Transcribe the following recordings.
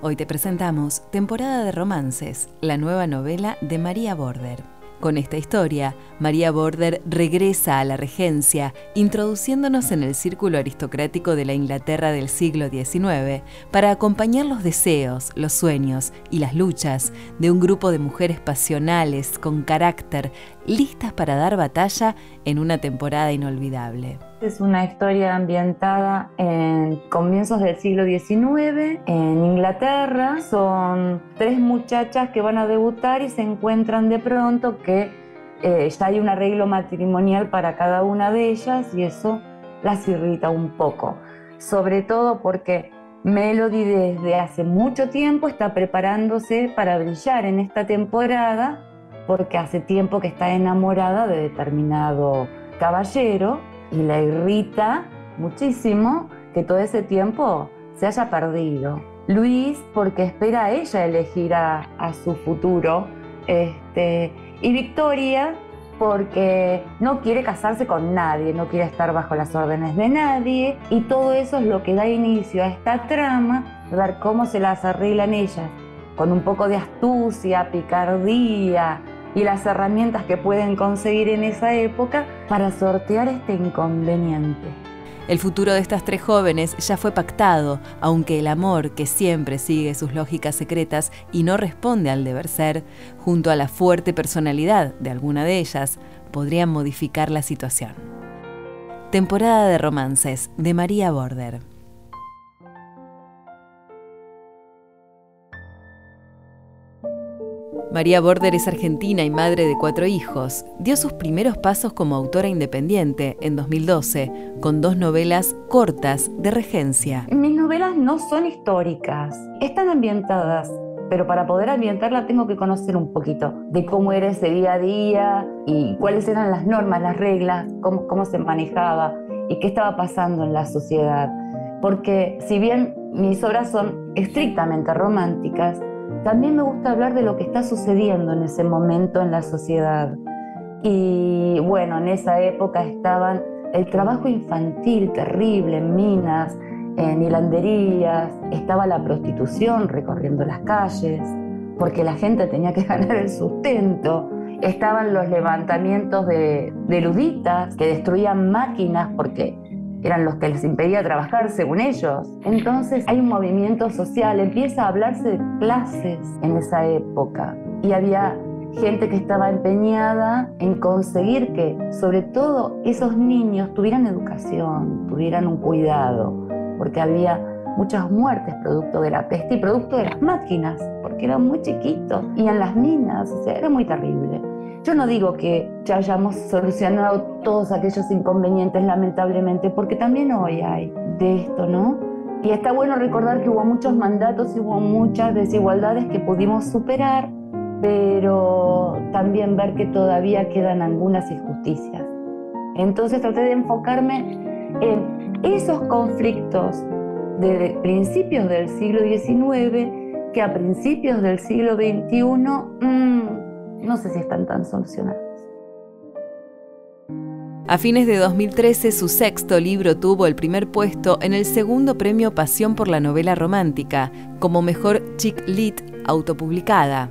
Hoy te presentamos Temporada de Romances, la nueva novela de María Border. Con esta historia, María Border regresa a la regencia, introduciéndonos en el círculo aristocrático de la Inglaterra del siglo XIX para acompañar los deseos, los sueños y las luchas de un grupo de mujeres pasionales, con carácter, listas para dar batalla en una temporada inolvidable. Es una historia ambientada en comienzos del siglo XIX en Inglaterra. Son tres muchachas que van a debutar y se encuentran de pronto que eh, ya hay un arreglo matrimonial para cada una de ellas y eso las irrita un poco. Sobre todo porque Melody desde hace mucho tiempo está preparándose para brillar en esta temporada porque hace tiempo que está enamorada de determinado caballero y la irrita muchísimo que todo ese tiempo se haya perdido. Luis, porque espera a ella elegir a, su futuro. Este, y Victoria, porque no quiere casarse con nadie, no quiere estar bajo las órdenes de nadie. Y todo eso es lo que da inicio a esta trama, ver cómo se las arreglan ellas, con un poco de astucia, picardía, y las herramientas que pueden conseguir en esa época para sortear este inconveniente. El futuro de estas tres jóvenes ya fue pactado, aunque el amor, que siempre sigue sus lógicas secretas y no responde al deber ser, junto a la fuerte personalidad de alguna de ellas, podrían modificar la situación. Temporada de romances de María Border. María Border es argentina y madre de cuatro hijos. Dio sus primeros pasos como autora independiente en 2012, con dos novelas cortas de regencia. Mis novelas no son históricas, están ambientadas, pero para poder ambientarla tengo que conocer un poquito de cómo era ese día a día y cuáles eran las normas, las reglas, cómo, cómo se manejaba y qué estaba pasando en la sociedad. Porque si bien mis obras son estrictamente románticas, también me gusta hablar de lo que está sucediendo en ese momento en la sociedad. Y bueno, en esa época estaban el trabajo infantil terrible en minas, en hilanderías, estaba la prostitución recorriendo las calles, porque la gente tenía que ganar el sustento. Estaban los levantamientos de, de que destruían máquinas porque eran los que les impedía trabajar según ellos. Entonces hay un movimiento social, empieza a hablarse de clases en esa época y había gente que estaba empeñada en conseguir que sobre todo esos niños tuvieran educación, tuvieran un cuidado, porque había muchas muertes producto de la peste y producto de las máquinas, porque eran muy chiquitos y en las minas, o sea, era muy terrible. Yo no digo que ya hayamos solucionado todos aquellos inconvenientes, lamentablemente, porque también hoy hay de esto, ¿no? Y está bueno recordar que hubo muchos mandatos y hubo muchas desigualdades que pudimos superar, pero también ver que todavía quedan algunas injusticias. Entonces traté de enfocarme en esos conflictos de principios del siglo XIX que a principios del siglo XXI no sé si están tan solucionados. A fines de 2013, su sexto libro tuvo el primer puesto en el segundo premio Pasión por la novela romántica, como mejor chick lit autopublicada.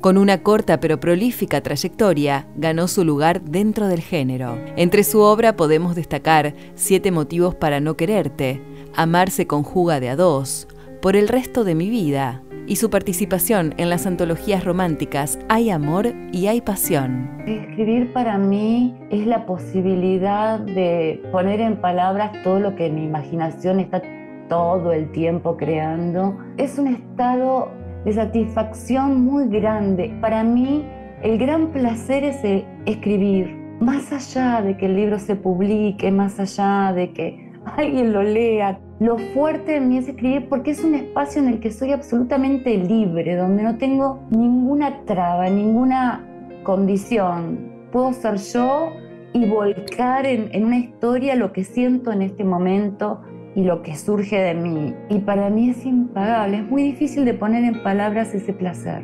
Con una corta pero prolífica trayectoria, ganó su lugar dentro del género. Entre su obra podemos destacar Siete motivos para no quererte, Amar se conjuga de a dos, Por el resto de mi vida, y su participación en las antologías románticas Hay amor y hay pasión. Escribir para mí es la posibilidad de poner en palabras todo lo que mi imaginación está todo el tiempo creando. Es un estado de satisfacción muy grande. Para mí el gran placer es escribir, más allá de que el libro se publique, más allá de que alguien lo lea. Lo fuerte de mí es escribir porque es un espacio en el que soy absolutamente libre, donde no tengo ninguna traba, ninguna condición. Puedo ser yo y volcar en, en una historia lo que siento en este momento y lo que surge de mí. Y para mí es impagable, es muy difícil de poner en palabras ese placer.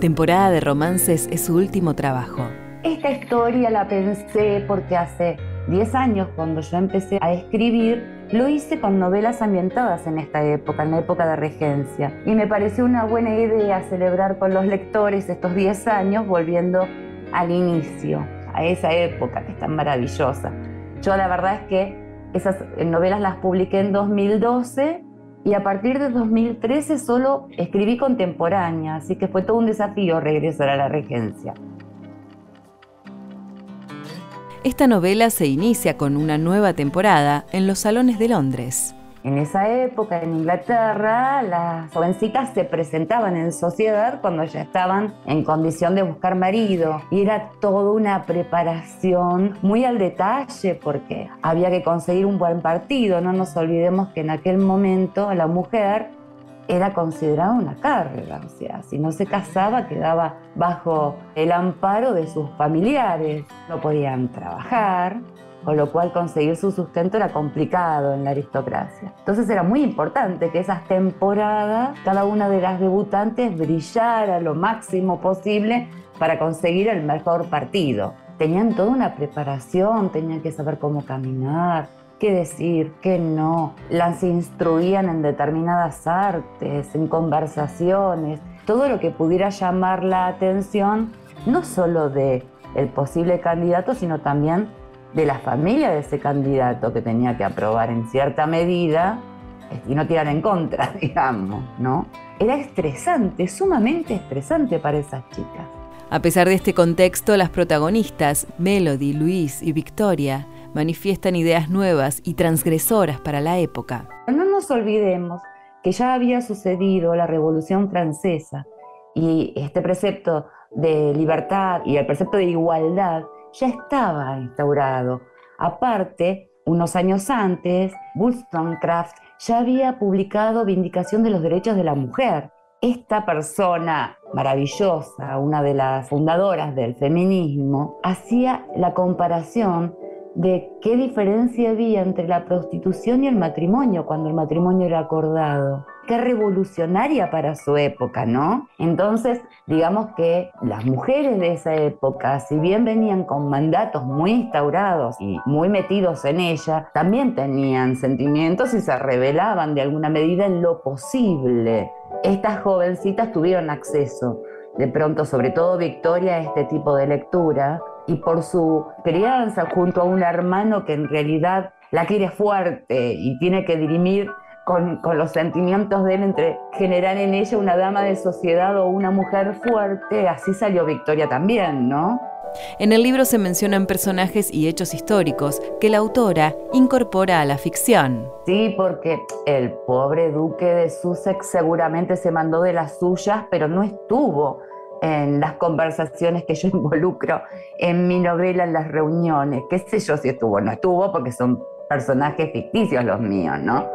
Temporada de Romances es su último trabajo. Esta historia la pensé porque hace 10 años, cuando yo empecé a escribir, lo hice con novelas ambientadas en esta época, en la época de regencia. Y me pareció una buena idea celebrar con los lectores estos 10 años volviendo al inicio, a esa época que es tan maravillosa. Yo la verdad es que esas novelas las publiqué en 2012 y a partir de 2013 solo escribí contemporánea, así que fue todo un desafío regresar a la regencia. Esta novela se inicia con una nueva temporada en los salones de Londres. En esa época en Inglaterra las jovencitas se presentaban en sociedad cuando ya estaban en condición de buscar marido y era toda una preparación muy al detalle porque había que conseguir un buen partido. No nos olvidemos que en aquel momento la mujer era considerada una carga, o sea, si no se casaba quedaba bajo el amparo de sus familiares, no podían trabajar, con lo cual conseguir su sustento era complicado en la aristocracia. Entonces era muy importante que esas temporadas, cada una de las debutantes brillara lo máximo posible para conseguir el mejor partido. Tenían toda una preparación, tenían que saber cómo caminar, qué decir, qué no. Las instruían en determinadas artes, en conversaciones, todo lo que pudiera llamar la atención, no solo de el posible candidato, sino también de la familia de ese candidato que tenía que aprobar en cierta medida y no tirar en contra, digamos, ¿no? Era estresante, sumamente estresante para esas chicas. A pesar de este contexto, las protagonistas, Melody, Luis y Victoria, manifiestan ideas nuevas y transgresoras para la época. No nos olvidemos que ya había sucedido la Revolución Francesa y este precepto de libertad y el precepto de igualdad ya estaba instaurado. Aparte, unos años antes, Wollstonecraft ya había publicado Vindicación de los Derechos de la Mujer. Esta persona maravillosa, una de las fundadoras del feminismo, hacía la comparación de qué diferencia había entre la prostitución y el matrimonio cuando el matrimonio era acordado. Qué revolucionaria para su época, ¿no? Entonces, digamos que las mujeres de esa época, si bien venían con mandatos muy instaurados y muy metidos en ella, también tenían sentimientos y se revelaban de alguna medida en lo posible. Estas jovencitas tuvieron acceso, de pronto, sobre todo Victoria, a este tipo de lectura, y por su crianza junto a un hermano que en realidad la quiere fuerte y tiene que dirimir con, con, los sentimientos de él entre generar en ella una dama de sociedad o una mujer fuerte, así salió Victoria también, ¿no? En el libro se mencionan personajes y hechos históricos que la autora incorpora a la ficción. Sí, porque el pobre duque de Sussex seguramente se mandó de las suyas, pero no estuvo en las conversaciones que yo involucro en mi novela, en las reuniones. Qué sé yo si estuvo o no estuvo, porque son personajes ficticios los míos, ¿no?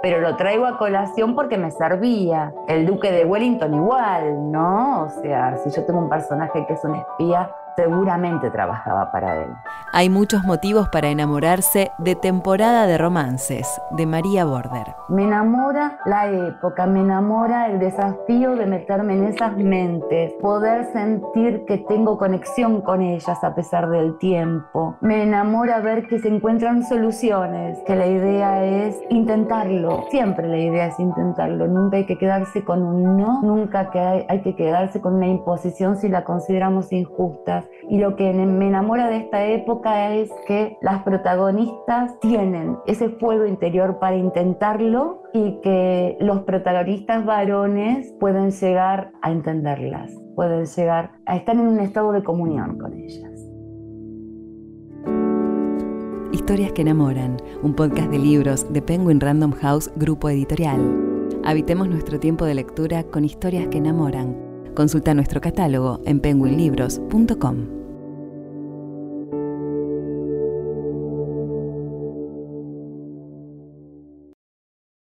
Pero lo traigo a colación porque me servía. El duque de Wellington igual, ¿no? O sea, si yo tengo un personaje que es un espía, seguramente trabajaba para él. Hay muchos motivos para enamorarse de Temporada de Romances, de María Border. Me enamora la época, me enamora el desafío de meterme en esas mentes, poder sentir que tengo conexión con ellas a pesar del tiempo. Me enamora ver que se encuentran soluciones, que la idea es intentarlo. Siempre la idea es intentarlo, nunca hay que quedarse con un no, nunca que hay, hay que quedarse con una imposición si la consideramos injusta y lo que me enamora de esta época es que las protagonistas tienen ese fuego interior para intentarlo y que los protagonistas varones pueden llegar a entenderlas, pueden llegar a estar en un estado de comunión con ellas. Historias que enamoran, un podcast de libros de Penguin Random House Grupo Editorial. Habitemos nuestro tiempo de lectura con historias que enamoran Consulta nuestro catálogo en penguinlibros.com.